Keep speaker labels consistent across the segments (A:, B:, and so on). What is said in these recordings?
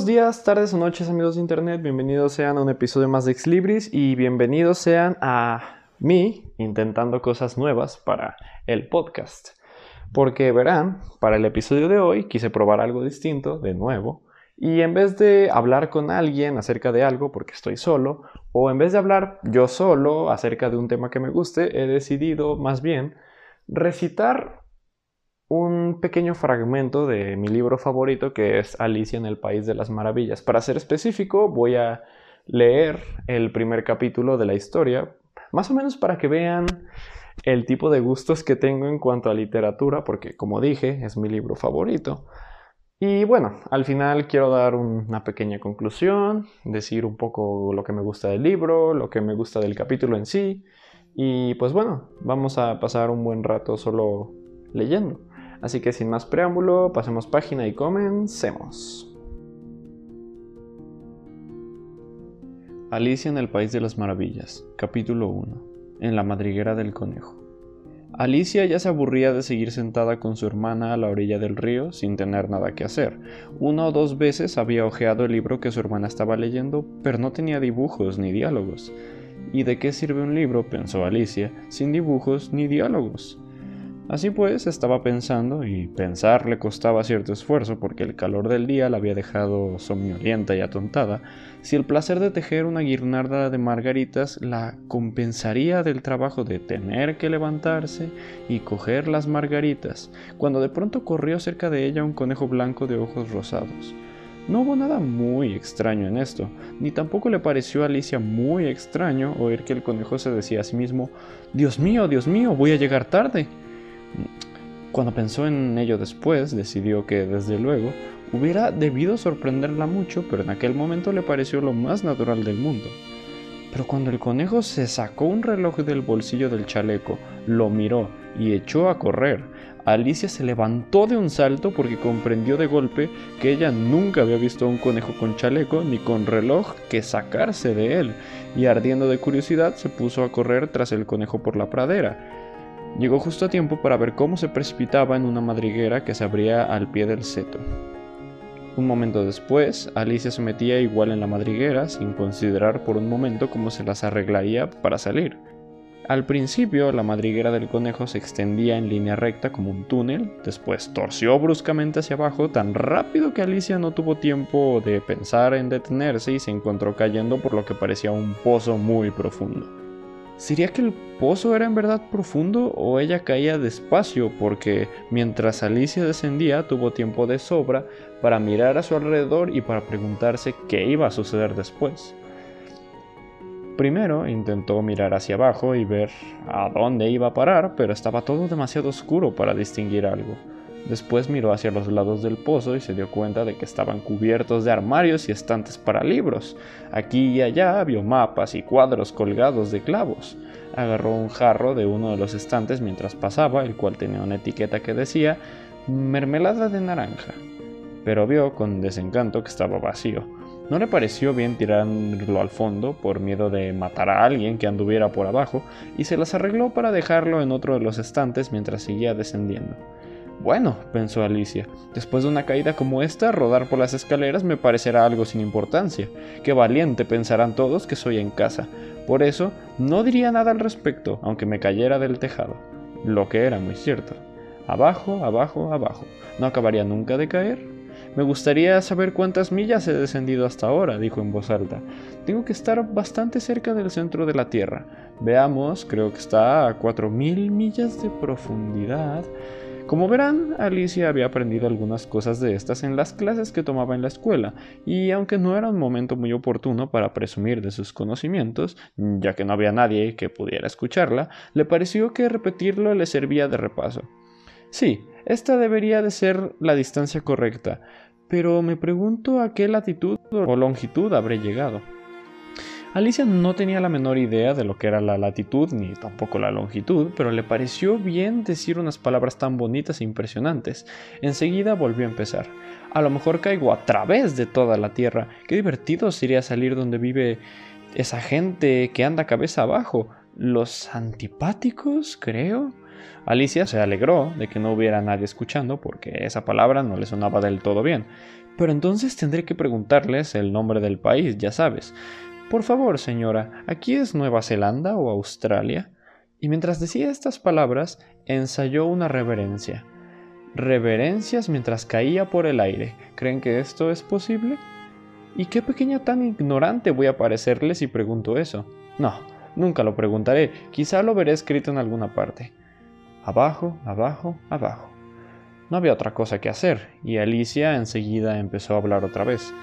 A: buenos días, tardes o noches amigos de internet, bienvenidos sean a un episodio más de Exlibris y bienvenidos sean a mí intentando cosas nuevas para el podcast. Porque verán, para el episodio de hoy quise probar algo distinto, de nuevo, y en vez de hablar con alguien acerca de algo porque estoy solo, o en vez de hablar yo solo acerca de un tema que me guste, he decidido más bien recitar un pequeño fragmento de mi libro favorito que es Alicia en el País de las Maravillas. Para ser específico, voy a leer el primer capítulo de la historia, más o menos para que vean el tipo de gustos que tengo en cuanto a literatura, porque como dije, es mi libro favorito. Y bueno, al final quiero dar una pequeña conclusión, decir un poco lo que me gusta del libro, lo que me gusta del capítulo en sí. Y pues bueno, vamos a pasar un buen rato solo leyendo. Así que sin más preámbulo, pasemos página y comencemos. Alicia en el País de las Maravillas, capítulo 1. En la madriguera del conejo. Alicia ya se aburría de seguir sentada con su hermana a la orilla del río sin tener nada que hacer. Una o dos veces había hojeado el libro que su hermana estaba leyendo, pero no tenía dibujos ni diálogos. ¿Y de qué sirve un libro? pensó Alicia, sin dibujos ni diálogos. Así pues, estaba pensando, y pensar le costaba cierto esfuerzo porque el calor del día la había dejado somnolienta y atontada, si el placer de tejer una guirnalda de margaritas la compensaría del trabajo de tener que levantarse y coger las margaritas, cuando de pronto corrió cerca de ella un conejo blanco de ojos rosados. No hubo nada muy extraño en esto, ni tampoco le pareció a Alicia muy extraño oír que el conejo se decía a sí mismo Dios mío, Dios mío, voy a llegar tarde. Cuando pensó en ello después, decidió que, desde luego, hubiera debido sorprenderla mucho, pero en aquel momento le pareció lo más natural del mundo. Pero cuando el conejo se sacó un reloj del bolsillo del chaleco, lo miró y echó a correr, Alicia se levantó de un salto porque comprendió de golpe que ella nunca había visto a un conejo con chaleco ni con reloj que sacarse de él, y ardiendo de curiosidad se puso a correr tras el conejo por la pradera. Llegó justo a tiempo para ver cómo se precipitaba en una madriguera que se abría al pie del seto. Un momento después, Alicia se metía igual en la madriguera sin considerar por un momento cómo se las arreglaría para salir. Al principio, la madriguera del conejo se extendía en línea recta como un túnel, después torció bruscamente hacia abajo tan rápido que Alicia no tuvo tiempo de pensar en detenerse y se encontró cayendo por lo que parecía un pozo muy profundo. ¿Sería que el pozo era en verdad profundo o ella caía despacio porque mientras Alicia descendía tuvo tiempo de sobra para mirar a su alrededor y para preguntarse qué iba a suceder después? Primero intentó mirar hacia abajo y ver a dónde iba a parar, pero estaba todo demasiado oscuro para distinguir algo. Después miró hacia los lados del pozo y se dio cuenta de que estaban cubiertos de armarios y estantes para libros. Aquí y allá vio mapas y cuadros colgados de clavos. Agarró un jarro de uno de los estantes mientras pasaba, el cual tenía una etiqueta que decía mermelada de naranja. Pero vio con desencanto que estaba vacío. No le pareció bien tirarlo al fondo por miedo de matar a alguien que anduviera por abajo y se las arregló para dejarlo en otro de los estantes mientras seguía descendiendo. Bueno, pensó Alicia, después de una caída como esta, rodar por las escaleras me parecerá algo sin importancia. Qué valiente pensarán todos que soy en casa. Por eso, no diría nada al respecto, aunque me cayera del tejado. Lo que era muy cierto. Abajo, abajo, abajo. ¿No acabaría nunca de caer? Me gustaría saber cuántas millas he descendido hasta ahora, dijo en voz alta. Tengo que estar bastante cerca del centro de la Tierra. Veamos, creo que está a cuatro mil millas de profundidad. Como verán, Alicia había aprendido algunas cosas de estas en las clases que tomaba en la escuela, y aunque no era un momento muy oportuno para presumir de sus conocimientos, ya que no había nadie que pudiera escucharla, le pareció que repetirlo le servía de repaso. Sí, esta debería de ser la distancia correcta, pero me pregunto a qué latitud o longitud habré llegado. Alicia no tenía la menor idea de lo que era la latitud ni tampoco la longitud, pero le pareció bien decir unas palabras tan bonitas e impresionantes. Enseguida volvió a empezar. A lo mejor caigo a través de toda la Tierra. Qué divertido sería salir donde vive esa gente que anda cabeza abajo. Los antipáticos, creo. Alicia se alegró de que no hubiera nadie escuchando porque esa palabra no le sonaba del todo bien Pero entonces tendré que preguntarles el nombre del país, ya sabes. Por favor, señora, ¿aquí es Nueva Zelanda o Australia? Y mientras decía estas palabras, ensayó una reverencia. Reverencias mientras caía por el aire. ¿Creen que esto es posible? ¿Y qué pequeña tan ignorante voy a parecerle si pregunto eso? No, nunca lo preguntaré, quizá lo veré escrito en alguna parte. Abajo, abajo, abajo. No había otra cosa que hacer, y Alicia enseguida empezó a hablar otra vez.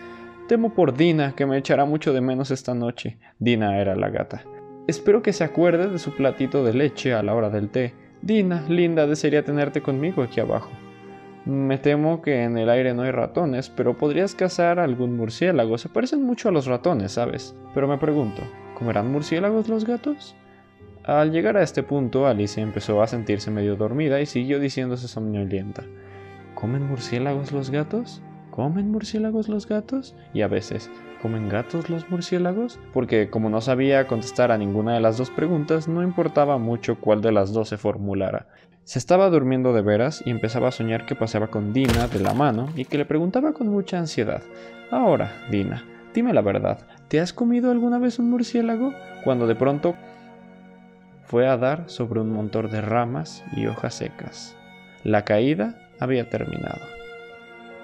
A: Temo por Dina, que me echará mucho de menos esta noche. Dina era la gata. Espero que se acuerde de su platito de leche a la hora del té. Dina, linda, desearía tenerte conmigo aquí abajo. Me temo que en el aire no hay ratones, pero podrías cazar algún murciélago. Se parecen mucho a los ratones, ¿sabes? Pero me pregunto, ¿comerán murciélagos los gatos? Al llegar a este punto, Alicia empezó a sentirse medio dormida y siguió diciéndose somnolienta. ¿Comen murciélagos los gatos? ¿Comen murciélagos los gatos? Y a veces, ¿comen gatos los murciélagos? Porque como no sabía contestar a ninguna de las dos preguntas, no importaba mucho cuál de las dos se formulara. Se estaba durmiendo de veras y empezaba a soñar que paseaba con Dina de la mano y que le preguntaba con mucha ansiedad. Ahora, Dina, dime la verdad, ¿te has comido alguna vez un murciélago? Cuando de pronto fue a dar sobre un montón de ramas y hojas secas. La caída había terminado.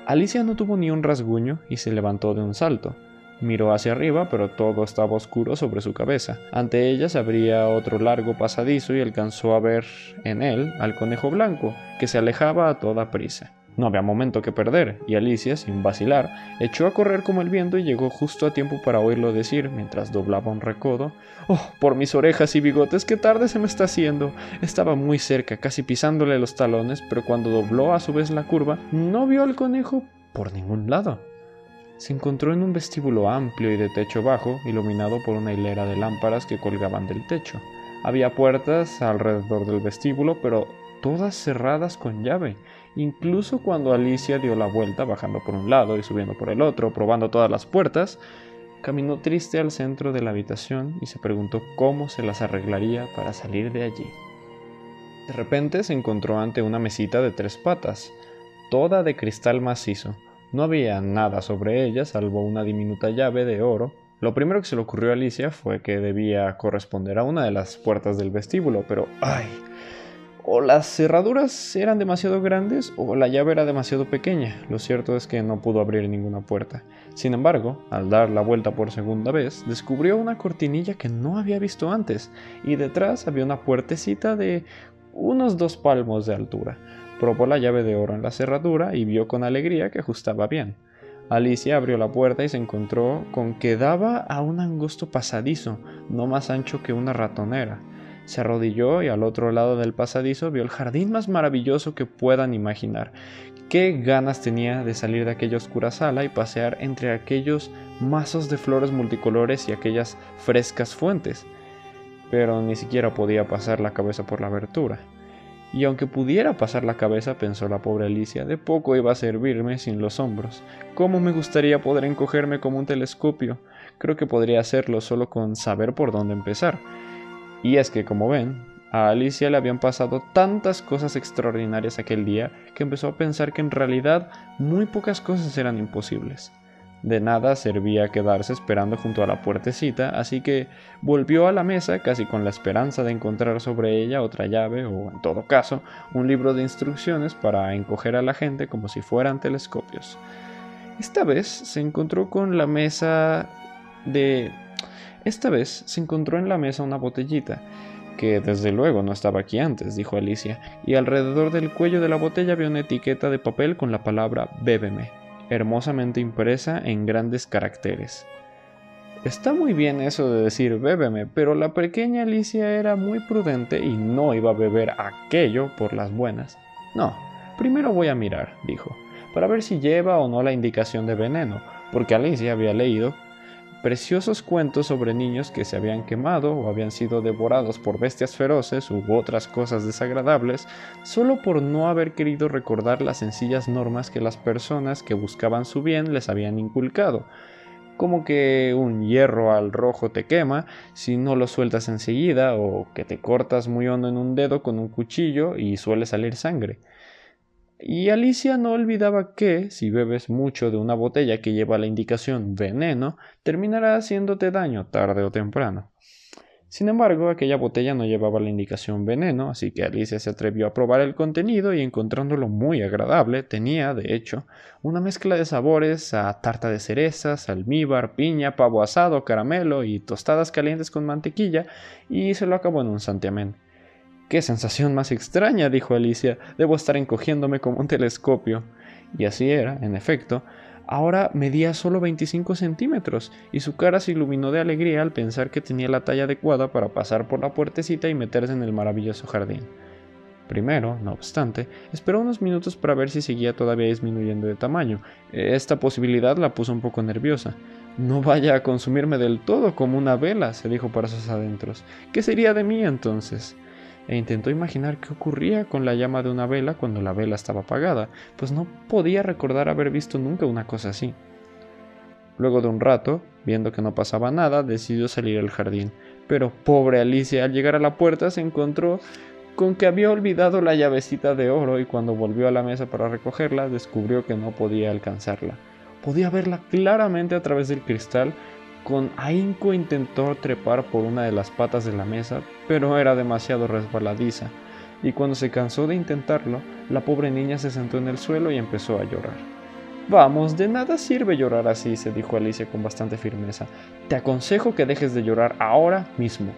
A: Alicia no tuvo ni un rasguño y se levantó de un salto. Miró hacia arriba, pero todo estaba oscuro sobre su cabeza. Ante ella se abría otro largo pasadizo y alcanzó a ver en él al conejo blanco, que se alejaba a toda prisa. No había momento que perder, y Alicia, sin vacilar, echó a correr como el viento y llegó justo a tiempo para oírlo decir, mientras doblaba un recodo, Oh, por mis orejas y bigotes, qué tarde se me está haciendo. Estaba muy cerca, casi pisándole los talones, pero cuando dobló a su vez la curva, no vio al conejo por ningún lado se encontró en un vestíbulo amplio y de techo bajo, iluminado por una hilera de lámparas que colgaban del techo. Había puertas alrededor del vestíbulo, pero todas cerradas con llave. Incluso cuando Alicia dio la vuelta, bajando por un lado y subiendo por el otro, probando todas las puertas, caminó triste al centro de la habitación y se preguntó cómo se las arreglaría para salir de allí. De repente se encontró ante una mesita de tres patas, toda de cristal macizo, no había nada sobre ella salvo una diminuta llave de oro. Lo primero que se le ocurrió a Alicia fue que debía corresponder a una de las puertas del vestíbulo, pero ¡ay! O las cerraduras eran demasiado grandes o la llave era demasiado pequeña. Lo cierto es que no pudo abrir ninguna puerta. Sin embargo, al dar la vuelta por segunda vez, descubrió una cortinilla que no había visto antes, y detrás había una puertecita de unos dos palmos de altura. Probó la llave de oro en la cerradura y vio con alegría que ajustaba bien. Alicia abrió la puerta y se encontró con que daba a un angosto pasadizo, no más ancho que una ratonera. Se arrodilló y al otro lado del pasadizo vio el jardín más maravilloso que puedan imaginar. Qué ganas tenía de salir de aquella oscura sala y pasear entre aquellos mazos de flores multicolores y aquellas frescas fuentes. Pero ni siquiera podía pasar la cabeza por la abertura y aunque pudiera pasar la cabeza, pensó la pobre Alicia, de poco iba a servirme sin los hombros. ¿Cómo me gustaría poder encogerme como un telescopio? Creo que podría hacerlo solo con saber por dónde empezar. Y es que, como ven, a Alicia le habían pasado tantas cosas extraordinarias aquel día que empezó a pensar que en realidad muy pocas cosas eran imposibles. De nada servía quedarse esperando junto a la puertecita, así que volvió a la mesa casi con la esperanza de encontrar sobre ella otra llave o, en todo caso, un libro de instrucciones para encoger a la gente como si fueran telescopios. Esta vez se encontró con la mesa de... Esta vez se encontró en la mesa una botellita, que desde luego no estaba aquí antes, dijo Alicia, y alrededor del cuello de la botella había una etiqueta de papel con la palabra Bébeme hermosamente impresa en grandes caracteres. Está muy bien eso de decir bébeme, pero la pequeña Alicia era muy prudente y no iba a beber aquello por las buenas. No, primero voy a mirar, dijo, para ver si lleva o no la indicación de veneno, porque Alicia había leído preciosos cuentos sobre niños que se habían quemado o habían sido devorados por bestias feroces u otras cosas desagradables, solo por no haber querido recordar las sencillas normas que las personas que buscaban su bien les habían inculcado, como que un hierro al rojo te quema si no lo sueltas enseguida o que te cortas muy hondo en un dedo con un cuchillo y suele salir sangre. Y Alicia no olvidaba que, si bebes mucho de una botella que lleva la indicación veneno, terminará haciéndote daño tarde o temprano. Sin embargo, aquella botella no llevaba la indicación veneno, así que Alicia se atrevió a probar el contenido y encontrándolo muy agradable, tenía, de hecho, una mezcla de sabores a tarta de cerezas, almíbar, piña, pavo asado, caramelo y tostadas calientes con mantequilla, y se lo acabó en un santiamén. ¡Qué sensación más extraña! dijo Alicia. Debo estar encogiéndome como un telescopio. Y así era, en efecto, Ahora medía solo 25 centímetros y su cara se iluminó de alegría al pensar que tenía la talla adecuada para pasar por la puertecita y meterse en el maravilloso jardín. Primero, no obstante, esperó unos minutos para ver si seguía todavía disminuyendo de tamaño. Esta posibilidad la puso un poco nerviosa. No vaya a consumirme del todo como una vela, se dijo para sus adentros. ¿Qué sería de mí entonces? E intentó imaginar qué ocurría con la llama de una vela cuando la vela estaba apagada, pues no podía recordar haber visto nunca una cosa así. Luego de un rato, viendo que no pasaba nada, decidió salir al jardín, pero pobre Alicia al llegar a la puerta se encontró con que había olvidado la llavecita de oro y cuando volvió a la mesa para recogerla descubrió que no podía alcanzarla. Podía verla claramente a través del cristal, con ahínco intentó trepar por una de las patas de la mesa, pero era demasiado resbaladiza, y cuando se cansó de intentarlo, la pobre niña se sentó en el suelo y empezó a llorar. Vamos, de nada sirve llorar así, se dijo Alicia con bastante firmeza. Te aconsejo que dejes de llorar ahora mismo.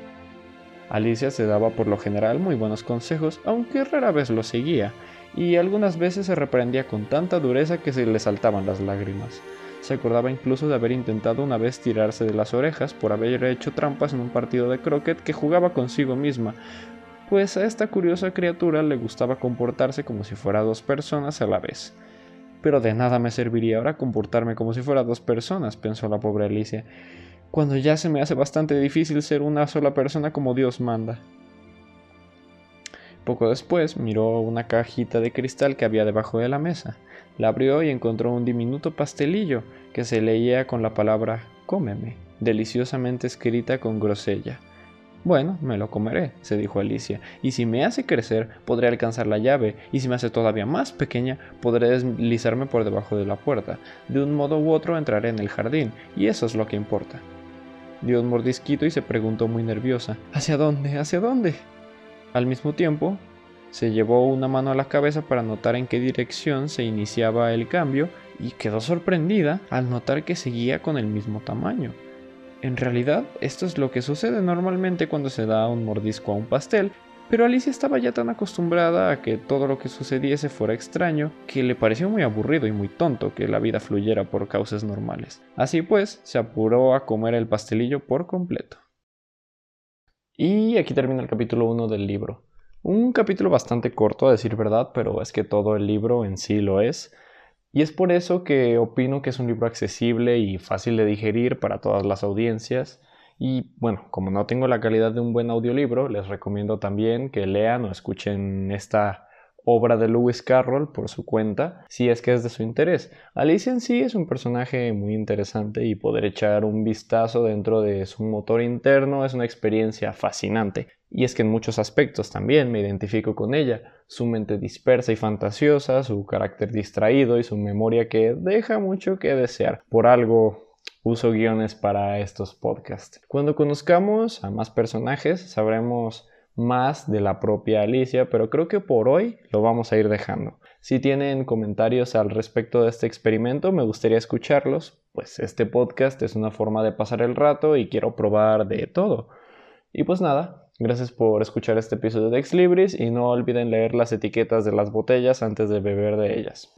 A: Alicia se daba por lo general muy buenos consejos, aunque rara vez los seguía, y algunas veces se reprendía con tanta dureza que se le saltaban las lágrimas. Se acordaba incluso de haber intentado una vez tirarse de las orejas por haber hecho trampas en un partido de croquet que jugaba consigo misma, pues a esta curiosa criatura le gustaba comportarse como si fuera dos personas a la vez. Pero de nada me serviría ahora comportarme como si fuera dos personas, pensó la pobre Alicia, cuando ya se me hace bastante difícil ser una sola persona como Dios manda. Poco después miró una cajita de cristal que había debajo de la mesa. La abrió y encontró un diminuto pastelillo que se leía con la palabra cómeme, deliciosamente escrita con grosella. Bueno, me lo comeré, se dijo Alicia, y si me hace crecer podré alcanzar la llave, y si me hace todavía más pequeña podré deslizarme por debajo de la puerta. De un modo u otro entraré en el jardín, y eso es lo que importa. Dio un mordisquito y se preguntó muy nerviosa, ¿Hacia dónde? ¿Hacia dónde? Al mismo tiempo, se llevó una mano a la cabeza para notar en qué dirección se iniciaba el cambio y quedó sorprendida al notar que seguía con el mismo tamaño. En realidad, esto es lo que sucede normalmente cuando se da un mordisco a un pastel, pero Alicia estaba ya tan acostumbrada a que todo lo que sucediese fuera extraño que le pareció muy aburrido y muy tonto que la vida fluyera por causas normales. Así pues, se apuró a comer el pastelillo por completo. Y aquí termina el capítulo 1 del libro. Un capítulo bastante corto, a decir verdad, pero es que todo el libro en sí lo es. Y es por eso que opino que es un libro accesible y fácil de digerir para todas las audiencias. Y bueno, como no tengo la calidad de un buen audiolibro, les recomiendo también que lean o escuchen esta obra de Lewis Carroll por su cuenta, si es que es de su interés. Alicia en sí es un personaje muy interesante y poder echar un vistazo dentro de su motor interno es una experiencia fascinante. Y es que en muchos aspectos también me identifico con ella, su mente dispersa y fantasiosa, su carácter distraído y su memoria que deja mucho que desear. Por algo uso guiones para estos podcasts. Cuando conozcamos a más personajes sabremos más de la propia Alicia, pero creo que por hoy lo vamos a ir dejando. Si tienen comentarios al respecto de este experimento, me gustaría escucharlos, pues este podcast es una forma de pasar el rato y quiero probar de todo. Y pues nada, gracias por escuchar este episodio de Ex Libris y no olviden leer las etiquetas de las botellas antes de beber de ellas.